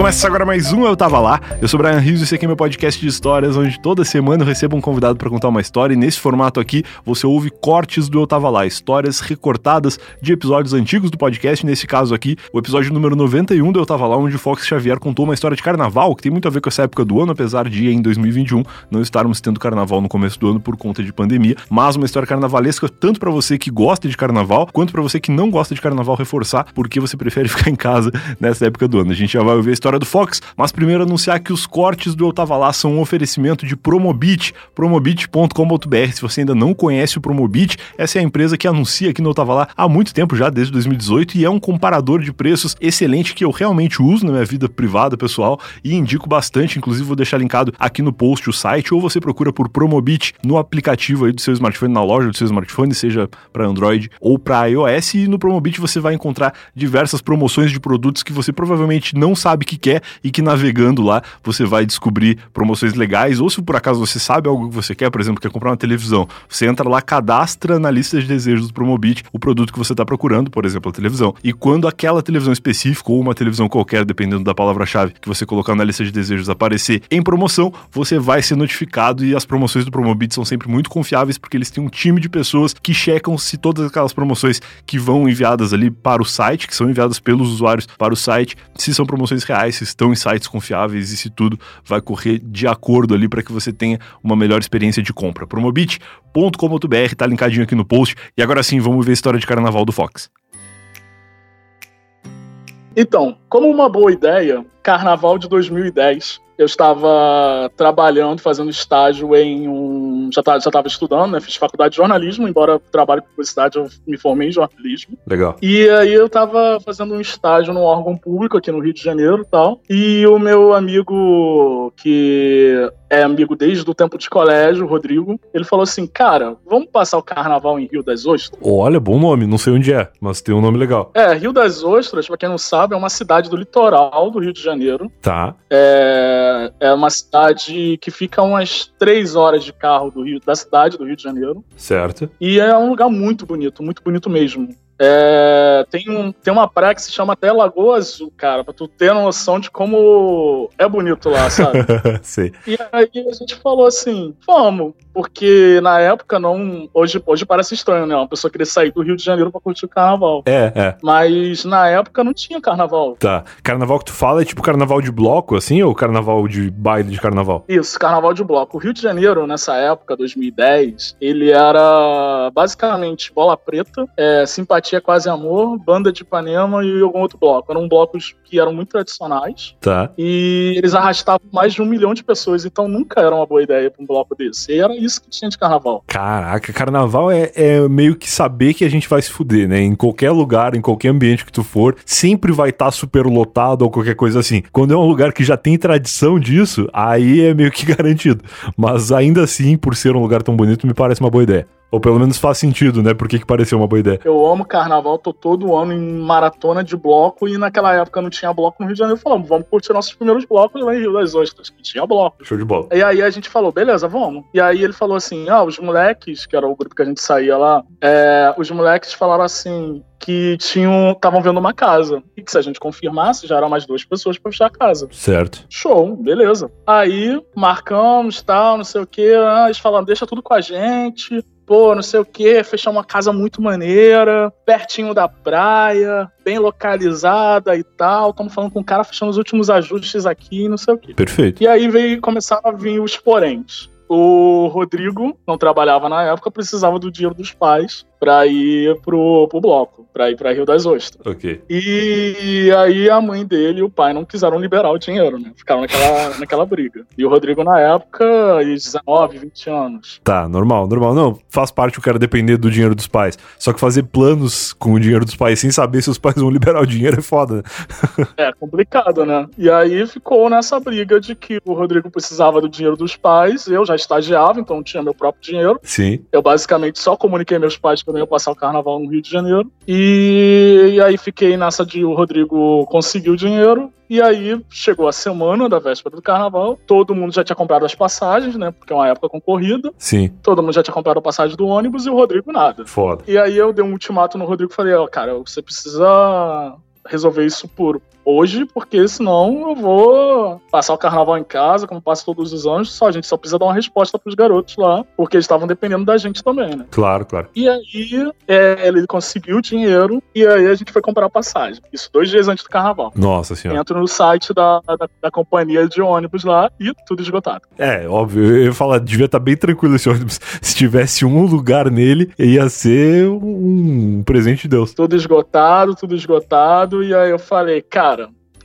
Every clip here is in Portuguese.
Começa agora mais um Eu Tava Lá. Eu sou Brian Rios e esse aqui é meu podcast de histórias, onde toda semana eu recebo um convidado para contar uma história. E nesse formato aqui, você ouve cortes do Eu Tava Lá, histórias recortadas de episódios antigos do podcast. Nesse caso aqui, o episódio número 91 do Eu Tava Lá, onde o Fox Xavier contou uma história de carnaval, que tem muito a ver com essa época do ano, apesar de em 2021 não estarmos tendo carnaval no começo do ano por conta de pandemia. Mas uma história carnavalesca, tanto para você que gosta de carnaval, quanto para você que não gosta de carnaval, reforçar porque você prefere ficar em casa nessa época do ano. A gente já vai ouvir a história do Fox, mas primeiro anunciar que os cortes do Eu Tava Lá são um oferecimento de Promobit, promobit.com.br. Se você ainda não conhece o Promobit, essa é a empresa que anuncia aqui no Eu Tava Lá há muito tempo já, desde 2018, e é um comparador de preços excelente que eu realmente uso na minha vida privada, pessoal, e indico bastante. Inclusive, vou deixar linkado aqui no post o site, ou você procura por Promobit no aplicativo aí do seu smartphone, na loja do seu smartphone, seja para Android ou para iOS, e no Promobit você vai encontrar diversas promoções de produtos que você provavelmente não sabe que quer e que navegando lá você vai descobrir promoções legais, ou se por acaso você sabe algo que você quer, por exemplo, quer comprar uma televisão, você entra lá, cadastra na lista de desejos do Promobit o produto que você está procurando, por exemplo, a televisão. E quando aquela televisão específica ou uma televisão qualquer, dependendo da palavra-chave que você colocar na lista de desejos aparecer em promoção, você vai ser notificado e as promoções do Promobit são sempre muito confiáveis porque eles têm um time de pessoas que checam se todas aquelas promoções que vão enviadas ali para o site, que são enviadas pelos usuários para o site, se são promoções reais, se estão em sites confiáveis e se tudo vai correr de acordo ali para que você tenha uma melhor experiência de compra. Promobit.com.br tá linkadinho aqui no post. E agora sim, vamos ver a história de carnaval do Fox. Então, como uma boa ideia, Carnaval de 2010, eu estava trabalhando, fazendo estágio em um. Já estava estudando, né? Fiz faculdade de jornalismo, embora trabalhe com publicidade, eu me formei em jornalismo. Legal. E aí eu estava fazendo um estágio num órgão público aqui no Rio de Janeiro e tal. E o meu amigo, que é amigo desde o tempo de colégio, Rodrigo, ele falou assim: Cara, vamos passar o carnaval em Rio das Ostras? Olha, bom nome, não sei onde é, mas tem um nome legal. É, Rio das Ostras, pra quem não sabe, é uma cidade do litoral do Rio de Janeiro. Tá. É, é uma cidade que fica umas três horas de carro do Rio, da cidade do Rio de Janeiro. Certo. E é um lugar muito bonito, muito bonito mesmo. É, tem, um, tem uma praia que se chama até Lagoa Azul, cara, pra tu ter noção de como é bonito lá, sabe? sei. E aí a gente falou assim, vamos, porque na época não. Hoje, hoje parece estranho, né? Uma pessoa querer sair do Rio de Janeiro pra curtir o carnaval. É, é. Mas na época não tinha carnaval. Tá. Carnaval que tu fala é tipo carnaval de bloco, assim, ou carnaval de baile de carnaval? Isso, carnaval de bloco. O Rio de Janeiro, nessa época, 2010, ele era basicamente bola preta, é, simpatia quase amor, banda de Ipanema e algum outro bloco. Eram blocos que eram muito tradicionais. Tá. E eles arrastavam mais de um milhão de pessoas, então nunca era uma boa ideia pra um bloco desse. E era isso que tinha de carnaval. Caraca, carnaval é, é meio que saber que a gente vai se fuder, né? Em qualquer lugar, em qualquer ambiente que tu for, sempre vai estar tá super lotado ou qualquer coisa assim. Quando é um lugar que já tem tradição disso, aí é meio que garantido. Mas ainda assim, por ser um lugar tão bonito, me parece uma boa ideia. Ou pelo menos faz sentido, né? Por que, que pareceu uma boa ideia? Eu amo carnaval, tô todo ano em maratona de bloco e naquela época não tinha bloco no Rio de Janeiro. Falamos, vamos curtir nossos primeiros blocos lá em Rio das Ostras, que tinha bloco. Show de bola. E aí a gente falou, beleza, vamos. E aí ele falou assim: ah, os moleques, que era o grupo que a gente saía lá, é, os moleques falaram assim: que tinham estavam vendo uma casa e que se a gente confirmasse já eram mais duas pessoas para fechar a casa. Certo. Show, beleza. Aí marcamos, tal, não sei o que. Ah, eles falaram, deixa tudo com a gente. Pô, não sei o que, fechar uma casa muito maneira, pertinho da praia, bem localizada e tal. Estamos falando com o cara fechando os últimos ajustes aqui, não sei o que. Perfeito. E aí veio começar a vir os poréns. O Rodrigo não trabalhava na época, precisava do dinheiro dos pais pra ir pro, pro bloco, pra ir pra Rio das Ostras. Ok. E aí a mãe dele e o pai não quiseram liberar o dinheiro, né? Ficaram naquela, naquela briga. E o Rodrigo, na época, 19, 20 anos. Tá, normal, normal. Não, faz parte o cara depender do dinheiro dos pais. Só que fazer planos com o dinheiro dos pais sem saber se os pais vão liberar o dinheiro é foda, né? é complicado, né? E aí ficou nessa briga de que o Rodrigo precisava do dinheiro dos pais, eu já estagiava, então tinha meu próprio dinheiro. Sim. Eu basicamente só comuniquei meus pais que eu não ia passar o carnaval no Rio de Janeiro. E, e aí fiquei nessa de o Rodrigo conseguiu o dinheiro. E aí chegou a semana da véspera do carnaval, todo mundo já tinha comprado as passagens, né? Porque é uma época concorrida. Sim. Todo mundo já tinha comprado a passagem do ônibus e o Rodrigo nada. Foda. E aí eu dei um ultimato no Rodrigo e falei, ó, cara, você precisa resolver isso por hoje, porque senão eu vou passar o carnaval em casa, como passo todos os anos, só a gente só precisa dar uma resposta pros garotos lá, porque eles estavam dependendo da gente também, né? Claro, claro. E aí é, ele conseguiu o dinheiro e aí a gente foi comprar a passagem. Isso dois dias antes do carnaval. Nossa senhora. Entro no site da, da, da companhia de ônibus lá e tudo esgotado. É, óbvio, eu ia falar, devia estar bem tranquilo esse ônibus. Se tivesse um lugar nele, ia ser um presente de Deus. Tudo esgotado, tudo esgotado. E aí eu falei, cara,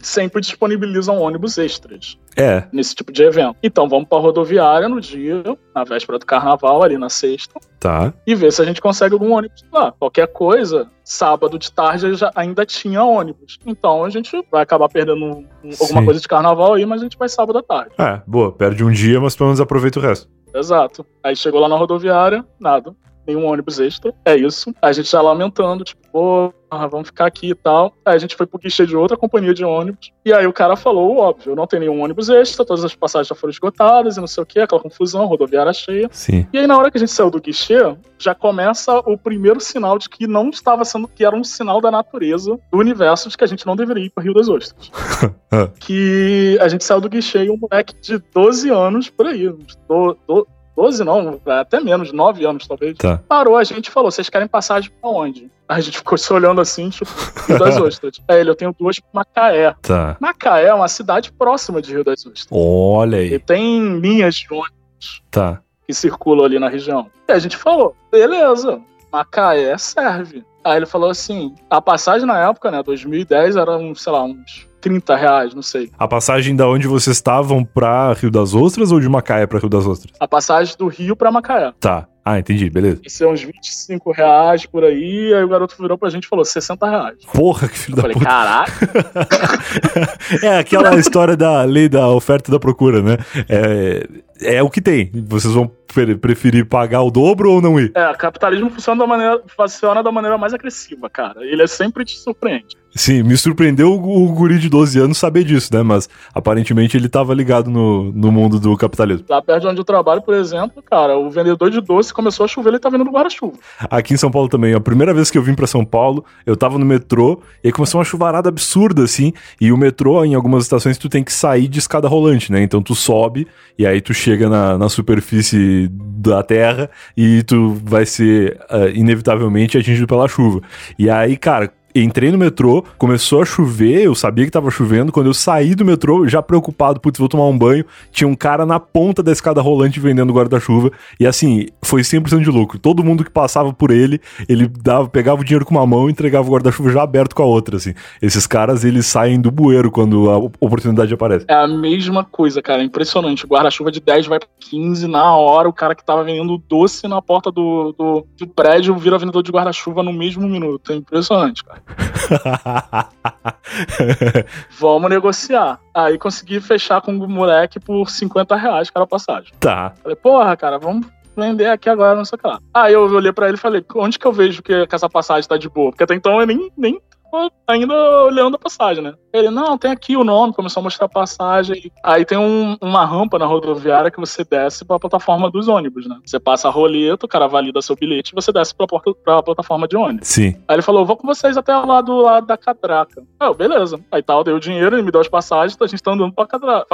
sempre disponibilizam ônibus extras É, nesse tipo de evento. Então vamos pra rodoviária no dia, na véspera do carnaval, ali na sexta, tá. e ver se a gente consegue algum ônibus lá. Qualquer coisa, sábado de tarde já ainda tinha ônibus. Então a gente vai acabar perdendo um- alguma coisa de carnaval aí, mas a gente vai sábado à tarde. É, boa, perde um dia, mas pelo menos aproveita o resto. Exato. Aí chegou lá na rodoviária, nada. Nenhum ônibus extra. É isso. Aí a gente já lamentando, tipo, pô, vamos ficar aqui e tal. Aí a gente foi pro guichê de outra companhia de ônibus. E aí o cara falou, óbvio, não tem nenhum ônibus extra, todas as passagens já foram esgotadas e não sei o que, aquela confusão, rodoviária cheia. Sim. E aí, na hora que a gente saiu do guichê, já começa o primeiro sinal de que não estava sendo, que era um sinal da natureza, do universo, de que a gente não deveria ir para Rio das Ostras. Que a gente saiu do guichê e um moleque de 12 anos, por aí, do, do, 12 não, até menos, 9 anos talvez, Tá. parou a gente e falou: vocês querem passagem pra onde? Aí a gente ficou se olhando assim, tipo, Rio das Ostras. Aí ele, eu tenho duas pra Macaé. Tá. Macaé é uma cidade próxima de Rio das Ostras. Olha E aí. tem linhas de ônibus Tá. que circulam ali na região. E a gente falou, beleza, Macaé serve. Aí ele falou assim, a passagem na época, né, 2010, era, um, sei lá, uns 30 reais, não sei. A passagem da onde vocês estavam pra Rio das Ostras ou de Macaé pra Rio das Ostras? A passagem do Rio pra Macaé. Tá. Ah, entendi, beleza. Isso é uns 25 reais por aí, aí o garoto virou pra gente e falou 60 reais. Porra, que filho Eu da falei, puta. caraca, É aquela história da lei da oferta e da procura, né? É, é o que tem. Vocês vão pre- preferir pagar o dobro ou não ir? é, capitalismo funciona da, maneira, funciona da maneira mais agressiva, cara. Ele é sempre te surpreende. Sim, me surpreendeu o, o guri de 12 anos saber disso, né? Mas aparentemente ele tava ligado no, no mundo do capitalismo. Lá perto de onde eu trabalho, por exemplo, cara, o vendedor de doce começou a chover, ele tá vendo no guarda-chuva. Aqui em São Paulo também, a primeira vez que eu vim pra São Paulo, eu tava no metrô e aí começou uma chuvarada absurda, assim. E o metrô, em algumas estações, tu tem que sair de escada rolante, né? Então tu sobe e aí tu chega na, na superfície da terra e tu vai ser ah, inevitavelmente atingido pela chuva. E aí, cara. Entrei no metrô, começou a chover, eu sabia que tava chovendo. Quando eu saí do metrô, já preocupado, putz, vou tomar um banho, tinha um cara na ponta da escada rolante vendendo guarda-chuva. E assim, foi 100% de lucro. Todo mundo que passava por ele, ele dava, pegava o dinheiro com uma mão e entregava o guarda-chuva já aberto com a outra, assim. Esses caras, eles saem do bueiro quando a oportunidade aparece. É a mesma coisa, cara. É impressionante. O guarda-chuva de 10 vai pra 15 na hora. O cara que tava vendendo doce na porta do, do, do prédio vira vendedor de guarda-chuva no mesmo minuto. É impressionante, cara. Vamos negociar. Aí consegui fechar com o moleque por 50 reais cada passagem. tá. Falei, porra, cara, vamos vender aqui agora, não sei o que lá. Aí eu olhei pra ele e falei, onde que eu vejo que, que essa passagem tá de boa? Porque até então eu nem, nem ainda olhando a passagem, né? Ele, não, tem aqui o nome, começou a mostrar a passagem. Aí tem um- uma rampa na rodoviária que você desce pra plataforma dos ônibus, né? Você passa a roleta, o cara valida seu bilhete e você desce pra, porta, pra plataforma de ônibus. Sim. Aí ele falou, vou com vocês até lá do lado da catraca. Ah, eu, beleza. Aí tal, deu o dinheiro, ele me deu as passagens, a gente tá andando pra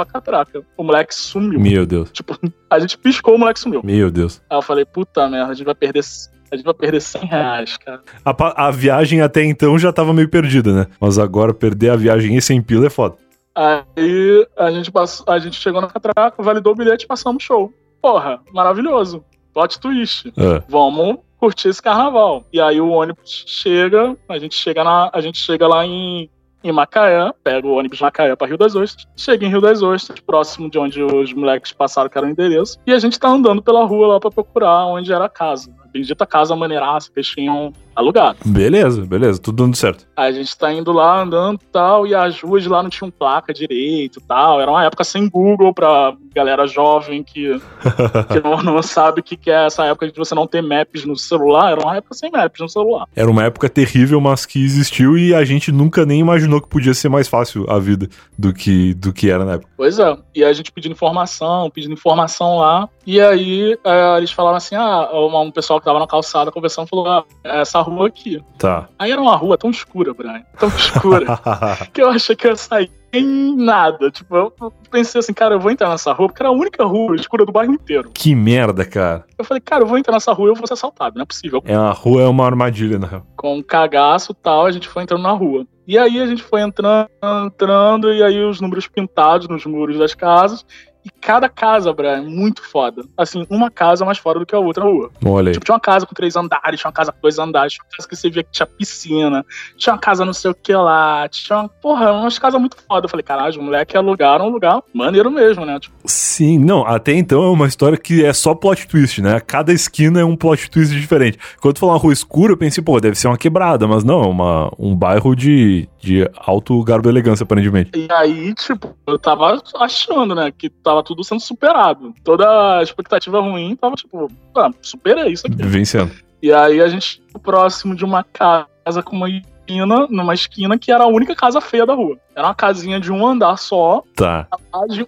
catraca. O moleque sumiu. Meu Deus. Tipo, a gente piscou, o moleque sumiu. Meu Deus. Aí eu falei, puta merda, a gente vai perder. A gente vai perder 100 reais, cara. A, a viagem até então já tava meio perdida, né? Mas agora perder a viagem e sem pila é foda. Aí a gente, passou, a gente chegou na catraca, validou o bilhete e passamos show. Porra, maravilhoso. Plot twist. Ah, Vamos curtir esse carnaval. E aí o ônibus chega, a gente chega, na, a gente chega lá em, em Macaé, pega o ônibus Macaé pra Rio das Ostras, chega em Rio das Ostras, próximo de onde os moleques passaram, que era o endereço, e a gente tá andando pela rua lá pra procurar onde era a casa. A bendita casa maneiraça eles tinham alugado. beleza, beleza, tudo dando certo. Aí a gente tá indo lá, andando e tal, e as ruas lá não tinham placa direito e tal. Era uma época sem Google pra galera jovem que, que não, não sabe o que, que é essa época de você não ter maps no celular. Era uma época sem maps no celular. Era uma época terrível, mas que existiu e a gente nunca nem imaginou que podia ser mais fácil a vida do que, do que era na época. Pois é. E a gente pedindo informação, pedindo informação lá. E aí é, eles falaram assim: ah, um um pessoal que tava na calçada conversando falou: ah, essa rua aqui. Tá. Aí era uma rua tão escura, Brian. Tão escura. que eu achei que eu ia sair em nada. Tipo, eu pensei assim, cara, eu vou entrar nessa rua, porque era a única rua escura do bairro inteiro. que merda, cara. Eu falei, cara, eu vou entrar nessa rua e eu vou ser assaltado, não é possível. É uma rua, é uma armadilha, na real. Com um cagaço e tal, a gente foi entrando na rua. E aí a gente foi entrando, entrando, e aí os números pintados nos muros das casas. E cada casa, Brian, muito foda. Assim, uma casa mais foda do que a outra na rua. Olha aí. Tipo, tinha uma casa com três andares, tinha uma casa com dois andares, tinha uma casa que você via que tinha piscina, tinha uma casa não sei o que lá, tinha uma, porra, umas casas muito foda. Eu falei, caralho, os moleques alugaram um lugar maneiro mesmo, né? Tipo, Sim, não, até então é uma história que é só plot twist, né? Cada esquina é um plot twist diferente. Quando tu falou uma rua escura, eu pensei, pô, deve ser uma quebrada, mas não, é uma, um bairro de, de alto garbo e elegância, aparentemente. e aí, tipo, eu tava achando, né, que tava tudo sendo superado. Toda a expectativa ruim tava, tipo, ah, superei isso aqui. Vencendo. E aí a gente ficou próximo de uma casa com uma esquina, numa esquina que era a única casa feia da rua. Era uma casinha de um andar só, Tá,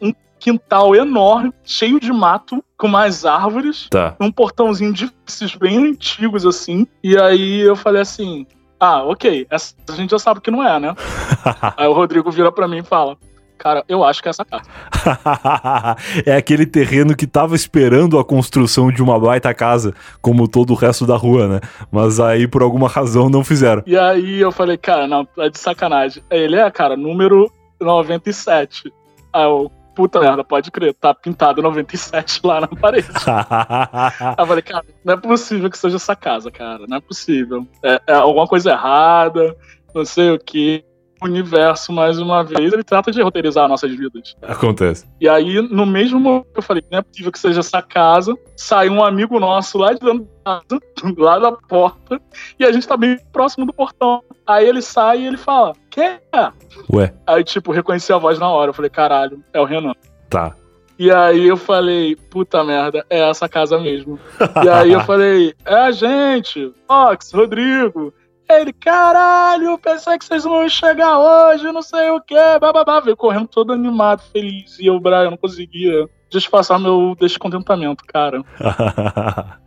um quintal enorme, cheio de mato, com mais árvores, tá. um portãozinho de esses bem antigos assim. E aí eu falei assim: "Ah, OK, essa a gente já sabe que não é, né?" aí o Rodrigo vira pra mim e fala: "Cara, eu acho que é essa casa." é aquele terreno que tava esperando a construção de uma baita casa, como todo o resto da rua, né? Mas aí, por alguma razão, não fizeram. E aí eu falei: "Cara, não, é de sacanagem." Ele é, cara, número 97. Aí eu, puta merda, pode crer, tá pintado 97 lá na parede. Aí eu falei, cara, não é possível que seja essa casa, cara. Não é possível. É, é alguma coisa errada, não sei o que. Universo, mais uma vez, ele trata de roteirizar nossas vidas. Acontece. E aí, no mesmo momento que eu falei, não é possível que seja essa casa, sai um amigo nosso lá de dentro da casa, lá da porta, e a gente tá bem próximo do portão. Aí ele sai e ele fala, quem é? Ué, Aí, tipo, reconheci a voz na hora. Eu falei, caralho, é o Renan. tá. E aí eu falei, puta merda, é essa casa mesmo. E aí eu falei, é a gente, Fox, Rodrigo. Ele, caralho, pensei que vocês iam chegar hoje, não sei o que, bababá. Veio correndo todo animado, feliz. E eu, Brian, não conseguia disfarçar meu descontentamento, cara.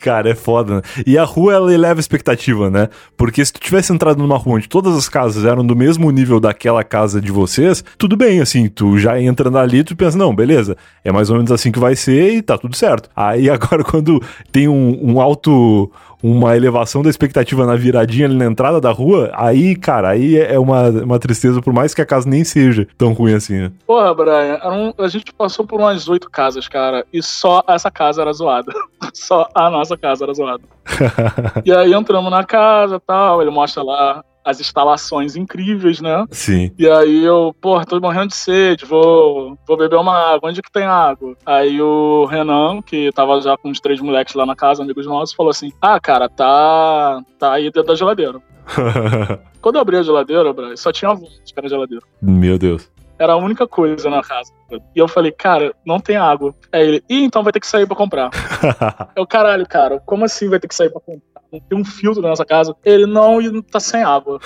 Cara, é foda, né? E a rua, ela eleva expectativa, né? Porque se tu tivesse entrado numa rua onde todas as casas eram do mesmo nível daquela casa de vocês, tudo bem, assim, tu já entrando ali, tu pensa, não, beleza, é mais ou menos assim que vai ser e tá tudo certo. Aí agora, quando tem um, um alto. Uma elevação da expectativa na viradinha ali na entrada da rua, aí, cara, aí é uma, uma tristeza, por mais que a casa nem seja tão ruim assim, né? Porra, Brian, a gente passou por umas oito casas, cara, e só essa casa era zoada. só a nossa casa era zoada. E aí entramos na casa e tal, ele mostra lá as instalações incríveis, né? Sim. E aí eu, porra, tô morrendo de sede, vou, vou beber uma água. Onde que tem água? Aí o Renan, que tava já com os três moleques lá na casa, amigos nossos, falou assim: Ah, cara, tá, tá aí dentro da geladeira. Quando eu abri a geladeira, Brian, só tinha que era geladeira. Meu Deus. Era a única coisa na casa. E eu falei, cara, não tem água. Aí ele, ih, então vai ter que sair pra comprar. Eu, caralho, cara, como assim vai ter que sair pra comprar? Tem um filtro na nossa casa. Ele, não, tá sem água.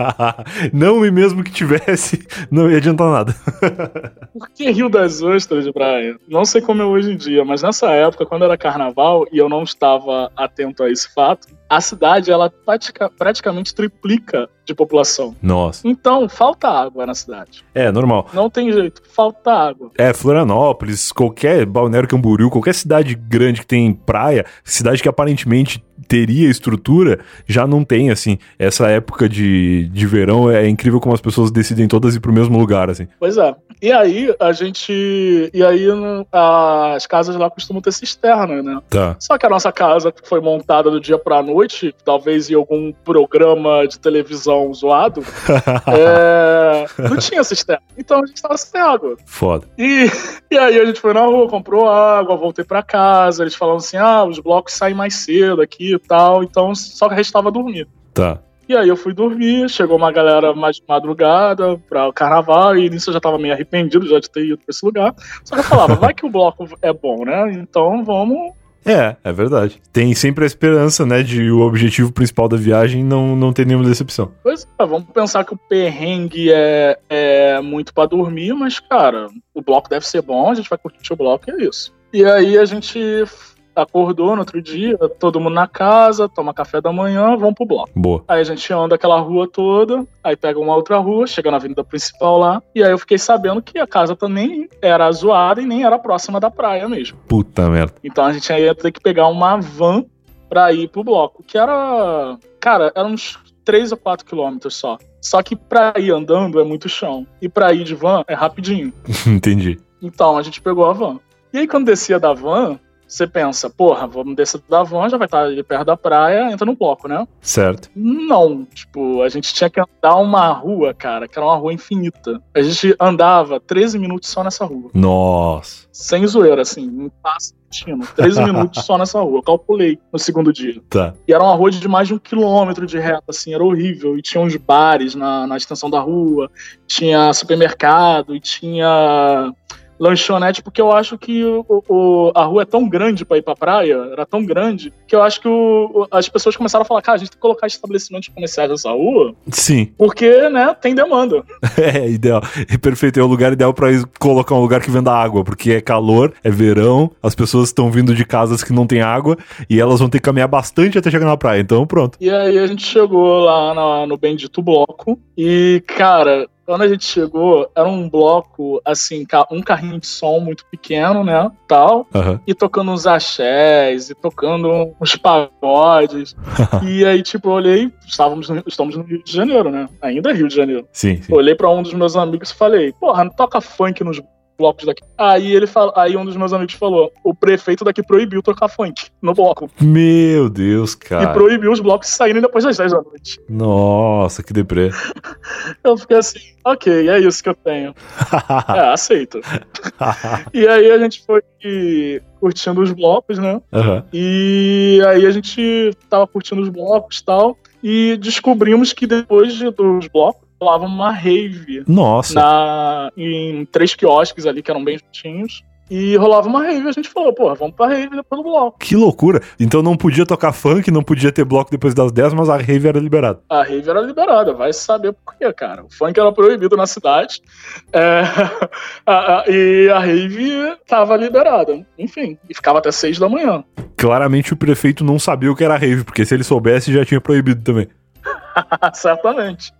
não, e mesmo que tivesse, não ia adiantar nada. Por que Rio das Ostras, Brian? Não sei como é hoje em dia, mas nessa época, quando era carnaval e eu não estava atento a esse fato, a cidade, ela pratica- praticamente triplica de população. Nossa. Então, falta água na cidade. É, normal. Não tem jeito, falta água. É, Florianópolis, qualquer Balneário Camboriú, qualquer cidade grande que tem praia, cidade que aparentemente teria estrutura, já não tem, assim. Essa época de, de verão é incrível como as pessoas decidem todas ir pro mesmo lugar, assim. Pois é. E aí, a gente. E aí, no- as casas lá costumam ter cisterna, né? Tá. Só que a nossa casa foi montada do dia pra noite, talvez em algum programa de televisão zoado, é, não tinha cisterna. Então a gente tava sem água. Foda. E, e aí a gente foi na rua, comprou água, voltei pra casa. Eles falaram assim: ah, os blocos saem mais cedo aqui e tal. Então só que restava dormir. Tá. E aí eu fui dormir, chegou uma galera mais de madrugada pra o carnaval, e nisso eu já tava meio arrependido já de ter ido pra esse lugar. Só que eu falava, vai que o bloco é bom, né? Então vamos. É, é verdade. Tem sempre a esperança, né, de o objetivo principal da viagem não, não ter nenhuma decepção. Pois é, vamos pensar que o perrengue é, é muito pra dormir, mas, cara, o bloco deve ser bom, a gente vai curtir o bloco e é isso. E aí a gente. Acordou no outro dia, todo mundo na casa, toma café da manhã, vamos pro bloco. Boa. Aí a gente anda aquela rua toda, aí pega uma outra rua, chega na avenida principal lá, e aí eu fiquei sabendo que a casa também era zoada e nem era próxima da praia mesmo. Puta merda. Então a gente ia ter que pegar uma van pra ir pro bloco, que era. Cara, eram uns 3 ou 4 quilômetros só. Só que pra ir andando é muito chão. E pra ir de van é rapidinho. Entendi. Então a gente pegou a van. E aí quando descia da van, você pensa, porra, vamos descer da van, já vai estar ali perto da praia, entra no bloco, né? Certo. Não, tipo, a gente tinha que andar uma rua, cara, que era uma rua infinita. A gente andava 13 minutos só nessa rua. Nossa. Sem zoeira, assim, um passo contínuo. 13 minutos só nessa rua. Eu calculei no segundo dia. Tá. E era uma rua de mais de um quilômetro de reta, assim, era horrível. E tinha uns bares na, na extensão da rua, tinha supermercado, e tinha lanchonete, porque eu acho que o, o- a rua é tão grande pra ir pra praia, era tão grande, que eu acho que o- as pessoas começaram a falar, cara, a gente tem que colocar estabelecimentos comerciais nessa rua, Sim. porque, né, tem demanda. É ideal. É perfeito. É o lugar ideal pra colocar um lugar que venda água, porque é calor, é verão, as pessoas estão vindo de casas que não tem água e elas vão ter que caminhar bastante até chegar na praia. Então, pronto. E aí a gente chegou lá na- no bendito bloco, e, cara, quando a gente chegou, era um bloco, assim, um carrinho de som muito pequeno, né, tal, Aham. e tocando uns axés, e tocando uns pagodes. e aí, tipo, eu olhei, estávamos no, estamos no Rio de Janeiro, né? Ainda é Rio de Janeiro. Sim, sim. Olhei pra um dos meus amigos e falei, porra, não toca funk nos blocos daqui. Aí ele fala, aí um dos meus amigos falou, o prefeito daqui proibiu tocar funk no bloco. Meu Deus, E cara. proibiu os blocos saírem depois das 10 da noite. Nossa, que deprê. Eu fiquei assim, ok, é isso que eu tenho. É, aceito. E aí a gente foi curtindo os blocos, né? Aham. E aí a gente tava curtindo os blocos e tal. E descobrimos que depois de- dos blocos rolava uma rave Nossa. na, em três quiosques ali que eram bem juntinhos. E rolava uma rave. A gente falou, pô, vamos pra rave depois do bloco. Que loucura. Então não podia tocar funk, não podia ter bloco depois das 10, mas a rave era liberada. A rave era liberada, vai saber por quê, cara. O funk era proibido na cidade. é, a- a- e a rave tava liberada. Enfim, e ficava até seis da manhã. Claramente o prefeito não sabia o que era rave, porque se ele soubesse já tinha proibido também. Certamente.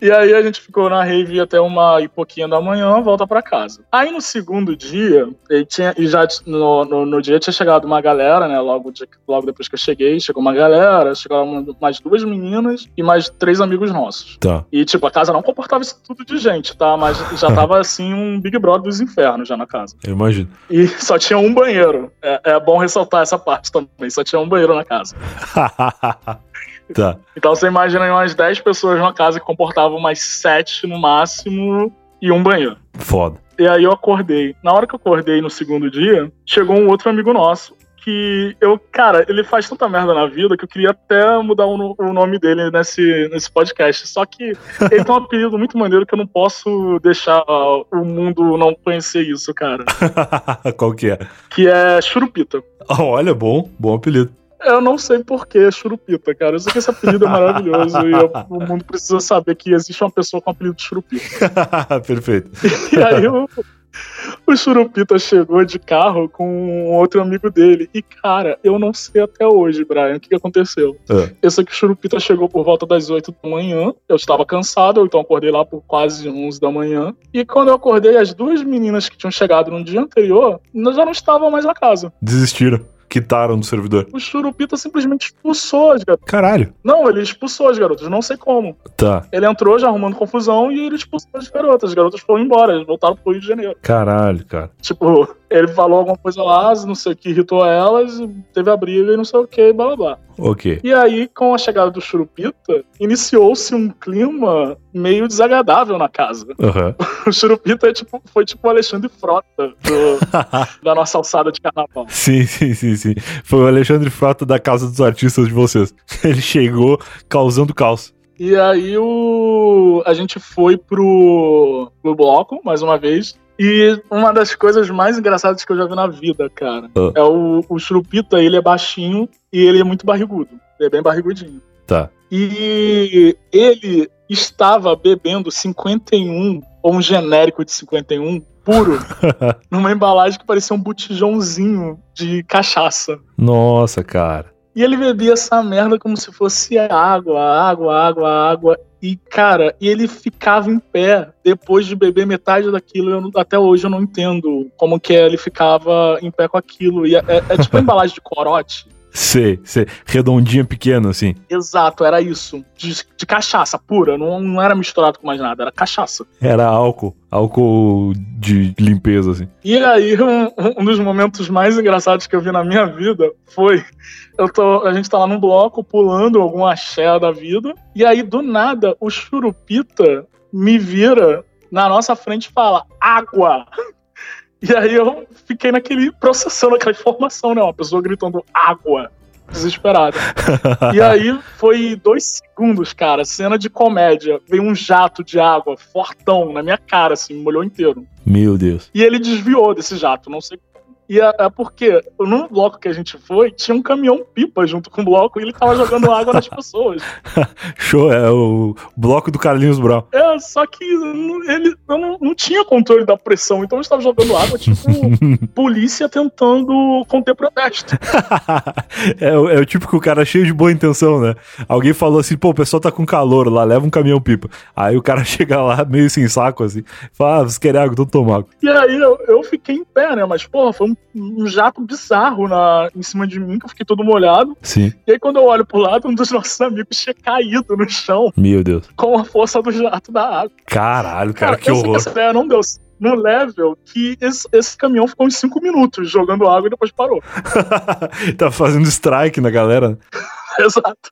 E aí a gente ficou na rave até uma e pouquinho da manhã, volta pra casa. Aí no segundo dia, ele tinha, e já no, no, no dia tinha chegado uma galera, né? Logo, de- logo depois que eu cheguei, chegou uma galera, chegaram mais duas meninas e mais três amigos nossos. Tá. E, tipo, a casa não comportava isso tudo de gente, tá? Mas já tava, assim, um Big Brother dos infernos já na casa. Eu imagino. E só tinha um banheiro. É, é bom ressaltar essa parte também. Só tinha um banheiro na casa. Tá. Então você imagina aí umas 10 pessoas numa casa que comportavam umas 7 no máximo e um banheiro. Foda. E aí eu acordei. Na hora que eu acordei no segundo dia, chegou um outro amigo nosso. Que eu, cara, ele faz tanta merda na vida que eu queria até mudar o, o nome dele nesse, nesse podcast. Só que ele tem um apelido muito maneiro que eu não posso deixar o mundo não conhecer isso, cara. Qual que é? Que é Churupita. Olha, bom. Bom apelido. Eu não sei por que Churupita, cara. Eu sei que esse apelido é maravilhoso e eu- o mundo precisa saber que existe uma pessoa com apelido de Churupita. Perfeito. E aí o, o Churupita chegou de carro com um outro amigo dele. E, cara, eu não sei até hoje, Brian, o que, que aconteceu. Ah. Eu sei que o Churupita chegou por volta das 8 da manhã. Eu estava cansado, então acordei lá por quase 11 da manhã. E quando eu acordei, as duas meninas que tinham chegado no dia anterior já não estavam mais na casa. Desistiram. Quitaram do servidor. O Churupita simplesmente expulsou as garotas. Caralho. Não, ele expulsou as garotas, não sei como. Tá. Ele entrou já arrumando confusão e ele expulsou as garotas. As garotas foram embora, eles voltaram pro Rio de Janeiro. Caralho, cara. Tipo, ele falou alguma coisa lá, não sei o que irritou elas, teve a briga e não sei o que, blá blá blá. Ok. E aí, com a chegada do Churupita, iniciou-se um clima meio desagradável na casa. Aham. O Churupita é tipo, foi tipo o Alexandre Frota do- da nossa alçada de carnaval. sim, sim, sim, sim. Foi o Alexandre Frota da Casa dos Artistas de vocês. Ele chegou causando caos. E aí o... a gente foi pro, pro bloco, mais uma vez. E uma das coisas mais engraçadas que eu já vi na vida, cara, Ah. é o, o Churupita, ele é baixinho e ele é muito barrigudo. Ele é bem barrigudinho. Tá. E ele estava bebendo 51, ou um genérico de 51, puro numa embalagem que parecia um botijãozinho de cachaça. Nossa, cara. E ele bebia essa merda como se fosse água, água, água, água. E, cara, e ele ficava em pé depois de beber metade daquilo. Eu, até hoje eu não entendo como que ele ficava em pé com aquilo. E é, é, é tipo a embalagem de corote. Sei, sei. Redondinha pequena, assim. Exato, era isso. De, de cachaça pura, não, não era misturado com mais nada, era cachaça. Era álcool. Álcool de limpeza, assim. E aí, um, um dos momentos mais engraçados que eu vi na minha vida foi. Eu tô, a gente tá lá num bloco pulando algum axé da vida. E aí, do nada, o Churupita me vira na nossa frente e fala: água! E aí eu fiquei naquele processando aquela informação, né? Uma pessoa gritando água, desesperada. e aí foi dois segundos, cara, cena de comédia. Veio um jato de água fortão na minha cara, assim, me molhou inteiro. Meu Deus. E ele desviou desse jato, não sei e é, é, porque no bloco que a gente foi, tinha um caminhão pipa junto com o bloco e ele tava jogando água nas pessoas. Show, é o bloco do Carlinhos Brown. É, só que ele não, não tinha controle da pressão, então ele estava jogando água, tipo, polícia tentando conter protesto. é, é o tipo que o cara cheio de boa intenção, né? Alguém falou assim, pô, o pessoal tá com calor lá, leva um caminhão pipa. Aí o cara chega lá meio sem saco, assim, fala, ah, você quer água, então toma água. E aí eu, eu fiquei em pé, né? Mas, porra, foi um um jato bizarro na, em cima de mim, que eu fiquei todo molhado. Sim. E aí, quando eu olho pro lado, um dos nossos amigos tinha caído no chão. Meu Deus. Com a força do jato da água. Caralho, cara, cara que horror. Essa ideia não deu no level que esse, esse, caminhão ficou uns 5 minutos jogando água e depois parou. tá fazendo strike na galera. Exato.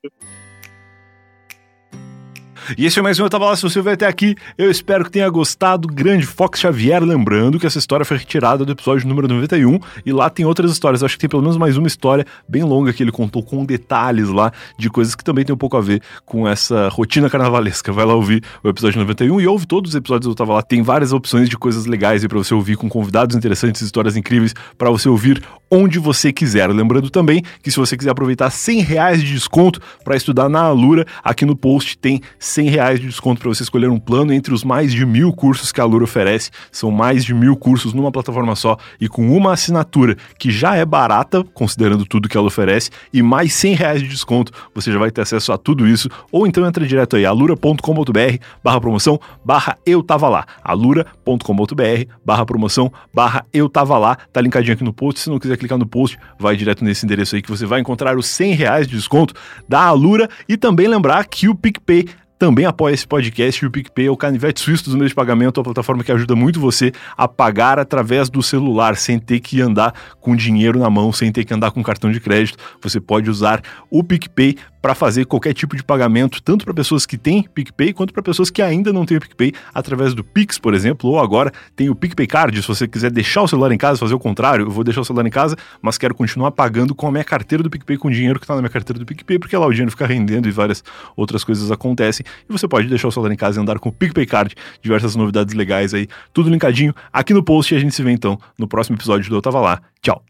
E esse é mais um Eu Tava Lá, se você vai até aqui, eu espero que tenha gostado. Grande Fox Xavier, lembrando que essa história foi retirada do episódio número 91, e lá tem outras histórias, acho que tem pelo menos mais uma história bem longa que ele contou com detalhes lá, de coisas que também tem um pouco a ver com essa rotina carnavalesca. Vai lá ouvir o episódio 91 e ouve todos os episódios do Eu Tava Lá, tem várias opções de coisas legais aí pra você ouvir, com convidados interessantes, histórias incríveis, para você ouvir onde você quiser. Lembrando também que se você quiser aproveitar 100 reais de desconto para estudar na Alura, aqui no post tem 100 reais de desconto para você escolher um plano entre os mais de mil cursos que a Alura oferece. São mais de mil cursos numa plataforma só e com uma assinatura que já é barata, considerando tudo que ela oferece, e mais 100 reais de desconto. Você já vai ter acesso a tudo isso. Ou então entra direto aí, alura.com.br barra promoção barra eu tava lá. alura.com.br barra promoção barra eu tava lá. Tá linkadinho aqui no post. Se não quiser clicar no post, vai direto nesse endereço aí que você vai encontrar os 100 reais de desconto da Alura. E também lembrar que o PicPay também apoia esse podcast e o PicPay é o canivete suíço dos meios de pagamento, a plataforma que ajuda muito você a pagar através do celular, sem ter que andar com dinheiro na mão, sem ter que andar com cartão de crédito. Você pode usar o PicPay para fazer qualquer tipo de pagamento, tanto para pessoas que têm PicPay quanto para pessoas que ainda não têm o PicPay, através do Pix, por exemplo, ou agora tem o PicPay Card. Se você quiser deixar o celular em casa, fazer o contrário, eu vou deixar o celular em casa, mas quero continuar pagando com a minha carteira do PicPay, com o dinheiro que está na minha carteira do PicPay, porque lá o dinheiro fica rendendo e várias outras coisas acontecem. E você pode deixar o celular em casa e andar com o PicPay Card, diversas novidades legais aí, tudo linkadinho aqui no post e a gente se vê então no próximo episódio do Eu Tava Lá. Tchau!